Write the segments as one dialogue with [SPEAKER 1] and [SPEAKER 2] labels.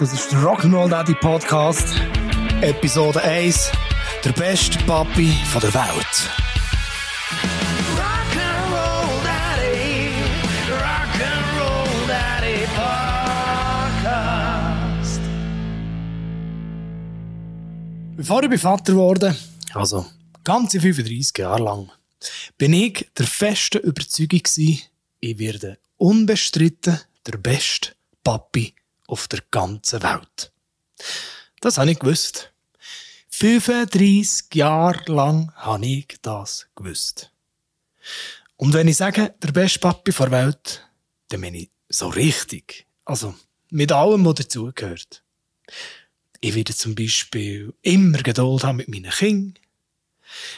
[SPEAKER 1] Das ist der Rock'n'Roll Daddy Podcast, Episode 1. Der beste Papi von der Welt.
[SPEAKER 2] Rock'n'Roll Daddy, Rock'n'Roll Daddy Podcast.
[SPEAKER 1] Bevor ich Vater wurde, also ganze 35 Jahre lang, bin ich der festen Überzeugung gewesen, ich werde unbestritten der beste Papi auf der ganzen Welt. Das habe ich gewusst. 35 Jahre lang habe ich das gewusst. Und wenn ich sage, der beste Papi der Welt, dann meine ich so richtig. Also, mit allem, was dazugehört. Ich werde zum Beispiel immer Geduld haben mit meinen Kindern.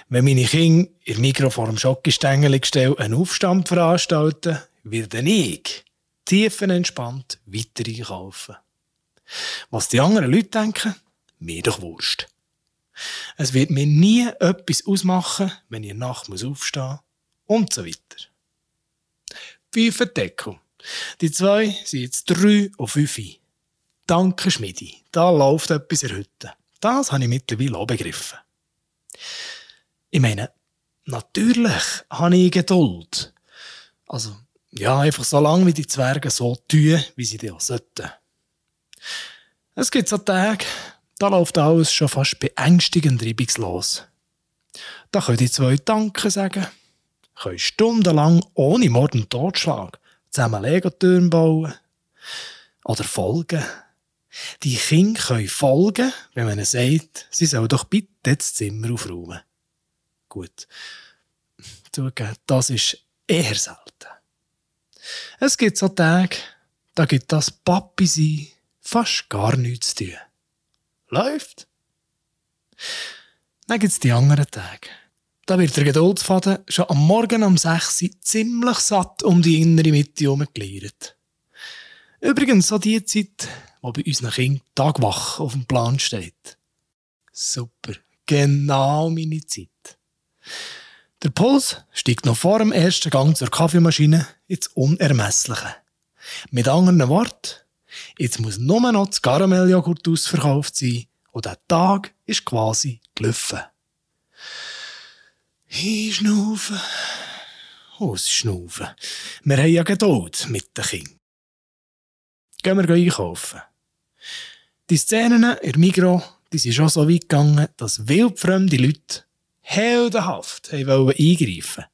[SPEAKER 1] Wenn meine Kinder ihr Mikro vor dem Schokostängel gestellt einen Aufstand veranstalten, werde ich tiefenentspannt weiter einkaufen. Was die anderen Leute denken, mir doch Wurst. Es wird mir nie etwas ausmachen, wenn ich nachts muss aufstehen und so weiter. Pfeifendeckel. Die zwei sind jetzt drei und fünf. Danke, Schmidi. Da läuft etwas in. Das habe ich mittlerweile auch begriffen. Ich meine, natürlich habe ich Geduld. Also, ja, einfach so lange, wie die Zwerge so tun, wie sie das sollten. Es gibt so Tage, da läuft alles schon fast beängstigend reibungslos. Da können die zwei Danke sagen, können stundenlang ohne Mord und Totschlag zusammen Legotürme bauen oder folgen. Die Kinder können folgen, wenn man ihnen sagt, sie sollen doch bitte das Zimmer aufräumen. Gut, zugeben, das ist eher selten. Es gibt so Tage, da gibt das Papi sein fast gar nichts zu tun. Läuft. Dann gibt es die anderen Tage. Da wird der Geduldsfaden schon am Morgen um 6 Uhr ziemlich satt um die innere Mitte herumgeleiert. Übrigens so die Zeit, wo bei unseren Kindern Tagwach auf dem Plan steht. Super, genau meine Zeit. Der Puls steigt noch vor dem ersten Gang zur Kaffeemaschine ins Unermessliche. Mit anderen Worten, jetzt muss nur noch das Karamelljoghurt ausverkauft sein und der Tag ist quasi gelaufen. Einschnaufen, ausschnaufen. Wir haben ja Geduld mit den Kindern. Gehen wir einkaufen. Die Szenen in Migro, die sind schon so weit gegangen, dass wildfremde Leute heldenhaft haben eingreifen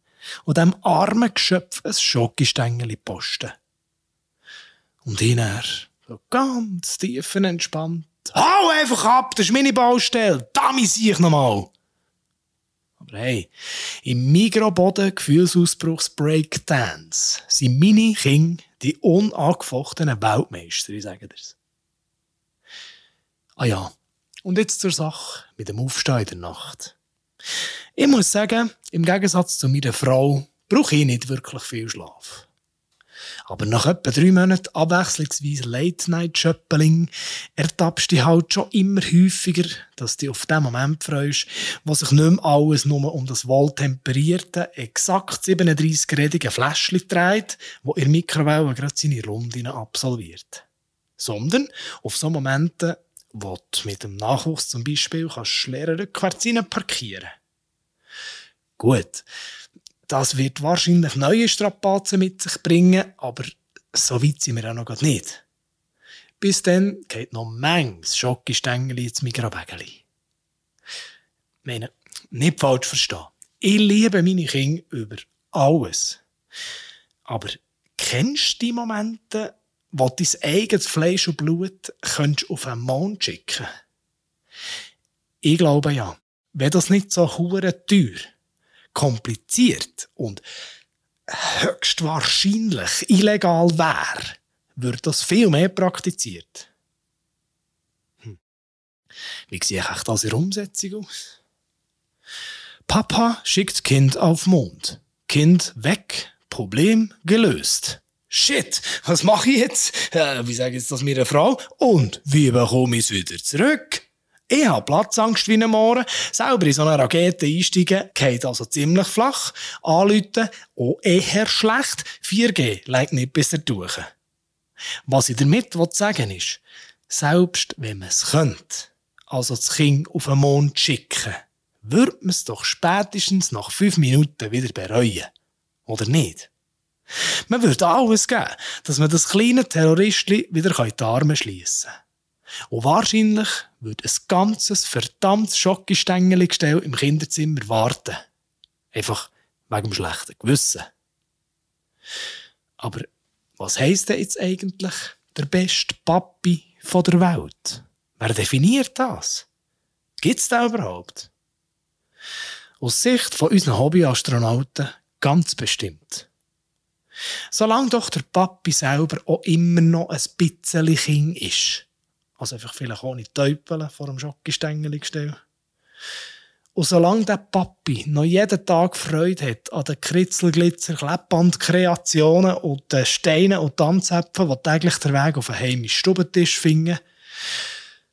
[SPEAKER 1] und dem armen Geschöpf ein Schokostängel posten. Und hinher, so ganz tiefenentspannt, hau einfach ab, das ist meine Baustelle, da sehe ich nochmal. Aber hey, im Migroboden Gefühlsausbruchs Breakdance sind meine Kinder die unangefochtenen Weltmeister, ich sage dir's. Ah ja, und jetzt zur Sache mit dem Aufstehen in der Nacht. Ich muss sagen, im Gegensatz zu meiner Frau brauche ich nicht wirklich viel Schlaf. Aber nach etwa drei Monaten abwechslungsweise Late-Night-Schöppeling ertappst du dich halt schon immer häufiger, dass du auf den Moment freust, wo sich nicht mehr alles nur um das wohltemperierte, exakt 37-gradige Fläschchen dreht, wo in der Mikrowelle gerade seine Runden absolviert. Sondern auf so Momente, wo du mit dem Nachwuchs zum Beispiel kannst schlerer rückwärts parkieren Gut, das wird wahrscheinlich neue Strapazen mit sich bringen, aber so weit sind wir auch noch nicht. Bis dann geht noch manches Schokostängeli ins Mikrowägeli. meine, nicht falsch verstehen. Ich liebe meine Kinder über alles. Aber kennst du die Momente, wo dein eigenes Fleisch und Blut könntest auf einen Mond schicken Ich glaube ja. Wenn das nicht so hure teuer kompliziert und höchstwahrscheinlich illegal wäre, würde das viel mehr praktiziert. Hm. Wie sehe ich das in der Umsetzung aus? Papa schickt Kind auf Mond. Kind weg. Problem gelöst. Shit, was mache ich jetzt? Äh, wie sage ich jetzt das meiner Frau? Und wie bekomme ich es wieder zurück? Ich habe Platzangst wie ein Mohren. Selber in so eine Rakete einsteigen, geht also ziemlich flach. Anrufen, auch eher schlecht. 4G leitet nicht bis durch. Was ich damit sagen ist, Selbst wenn man es könnte, also das Kind auf den Mond schicken, würde man es doch spätestens nach fünf Minuten wieder bereuen. Oder nicht? Man würde alles geben, dass man das kleine Terroristli wieder in die Arme schliessen kann. Und wahrscheinlich würde ein ganzes verdammtes Schockistängeli-Gestell im Kinderzimmer warten. Einfach wegen dem schlechten Gewissen. Aber was heisst denn jetzt eigentlich der beste Papi von der Welt? Wer definiert das? Gibt's da überhaupt? Aus Sicht von unseren Hobbyastronauten ganz bestimmt. Solange doch der Papi selber auch immer noch ein bisschen Kind ist. Also einfach vielleicht ohne Täupeln vor dem Schokostängel gestellt. Und solange der Papi noch jeden Tag Freude hat an den Kritzelglitzer, Klebbandkreationen und den Steinen und Tanzäpfen, die täglich den Weg auf den heimischen Stubentisch finden,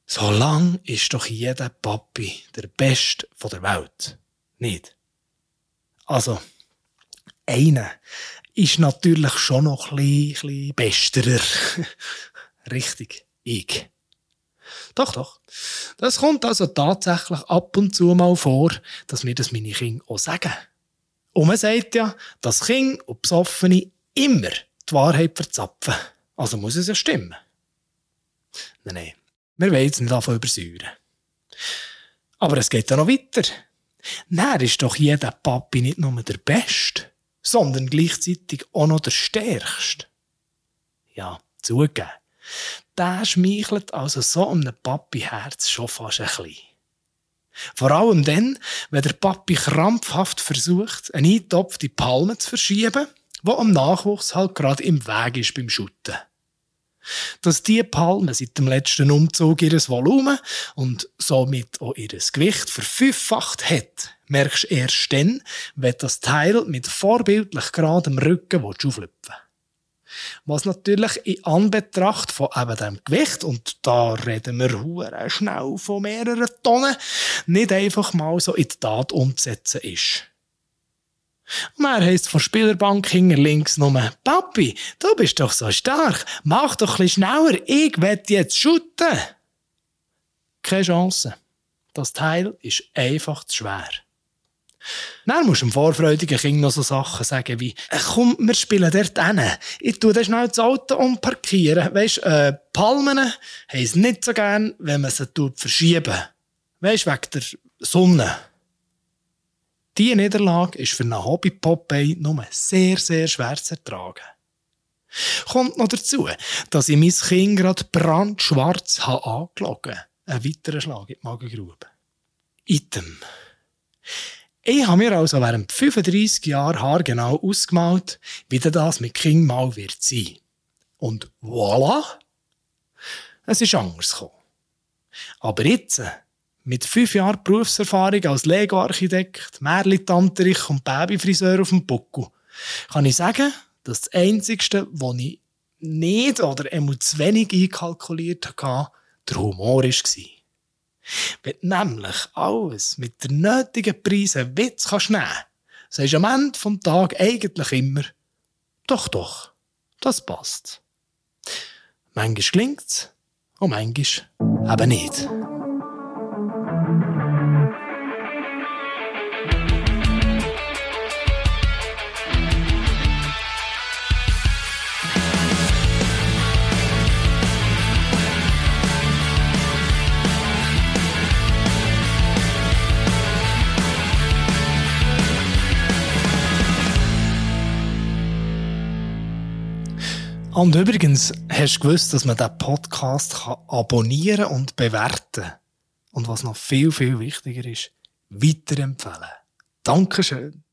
[SPEAKER 1] solange ist doch jeder Papi der Beste der Welt. Nicht? Also, einer ist natürlich schon noch ein bisschen, ein bisschen besterer. Richtig, ich. Doch, doch. Das kommt also tatsächlich ab und zu mal vor, dass mir das meine Kinder auch sagen. Und man sagt ja, dass Kinder und Besoffene immer die Wahrheit verzapfen. Also muss es ja stimmen. Nein, nein. Wir wollen jetzt nicht davon übersäuren. Aber es geht ja noch weiter. Dann ist doch jeder Papi nicht nur der Beste, sondern gleichzeitig auch noch der Stärkste. Ja, zugeben der schmeichelt also so einem Papi-Herz schon fast ein bisschen. Vor allem dann, wenn der Papi krampfhaft versucht, eine eintopfte Palme zu verschieben, wo am Nachwuchs halt gerade im Weg ist beim Schutten. Dass die Palme seit dem letzten Umzug ihres Volumen und somit auch ihres Gewicht verfünffacht hat, merkst du erst dann, wenn das Teil mit vorbildlich geradem Rücken auflüpfen was natürlich in Anbetracht von eben dem Gewicht, und da reden wir hure schnell von mehreren Tonnen, nicht einfach mal so in die Tat umzusetzen ist. Und er heisst von Spielerbank hinter links nur, Papi, du bist doch so stark, mach doch ein schneller, ich will jetzt shooten. Keine Chance. Das Teil ist einfach zu schwer. Dann musst du dem vorfreudigen Kind noch so Sachen sagen wie, äh, komm, wir spielen dort hin. Ich tue dann schnell das Auto umparkieren. Weisst, äh, Palmen haben es nicht so gern, wenn man sie verschieben. Weisst, wegen der Sonne. Diese Niederlage ist für einen Hobby-Popeye nur sehr, sehr schwer zu ertragen. Kommt noch dazu, dass ich mein Kind gerade brandschwarz habe angelogen. Ein weiterer Schlag in die Magengrube. Item. Ich habe mir also während 35 Jahren haargenau ausgemalt, wie das mit King mal wird sein. Und voilà! Es ist anders gekommen. Aber jetzt, mit fünf Jahren Berufserfahrung als Lego-Architekt, Märli-Tanterich und Babyfriseur auf dem Buckel, kann ich sagen, dass das Einzige, was ich nicht oder einmal zu wenig einkalkuliert hatte, der Humor war. Wenn nämlich alles mit der nötigen Preise Witz kannst nehmen, sagst du am Ende des Tages eigentlich immer, doch, doch, das passt. Manchmal klingt's und manchmal eben nicht. Und übrigens, hast du gewusst, dass man diesen Podcast kann abonnieren und bewerten Und was noch viel, viel wichtiger ist, weiterempfehlen. Dankeschön.